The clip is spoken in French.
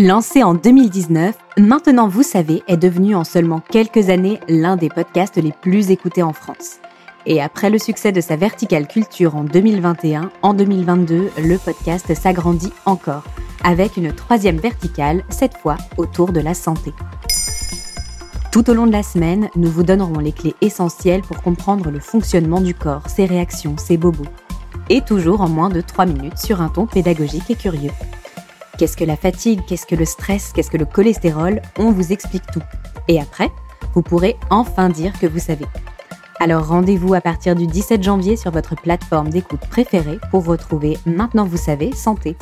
Lancé en 2019, Maintenant vous savez est devenu en seulement quelques années l'un des podcasts les plus écoutés en France. Et après le succès de sa verticale culture en 2021, en 2022, le podcast s'agrandit encore, avec une troisième verticale, cette fois autour de la santé. Tout au long de la semaine, nous vous donnerons les clés essentielles pour comprendre le fonctionnement du corps, ses réactions, ses bobos. Et toujours en moins de 3 minutes sur un ton pédagogique et curieux. Qu'est-ce que la fatigue? Qu'est-ce que le stress? Qu'est-ce que le cholestérol? On vous explique tout. Et après, vous pourrez enfin dire que vous savez. Alors rendez-vous à partir du 17 janvier sur votre plateforme d'écoute préférée pour retrouver Maintenant vous savez santé.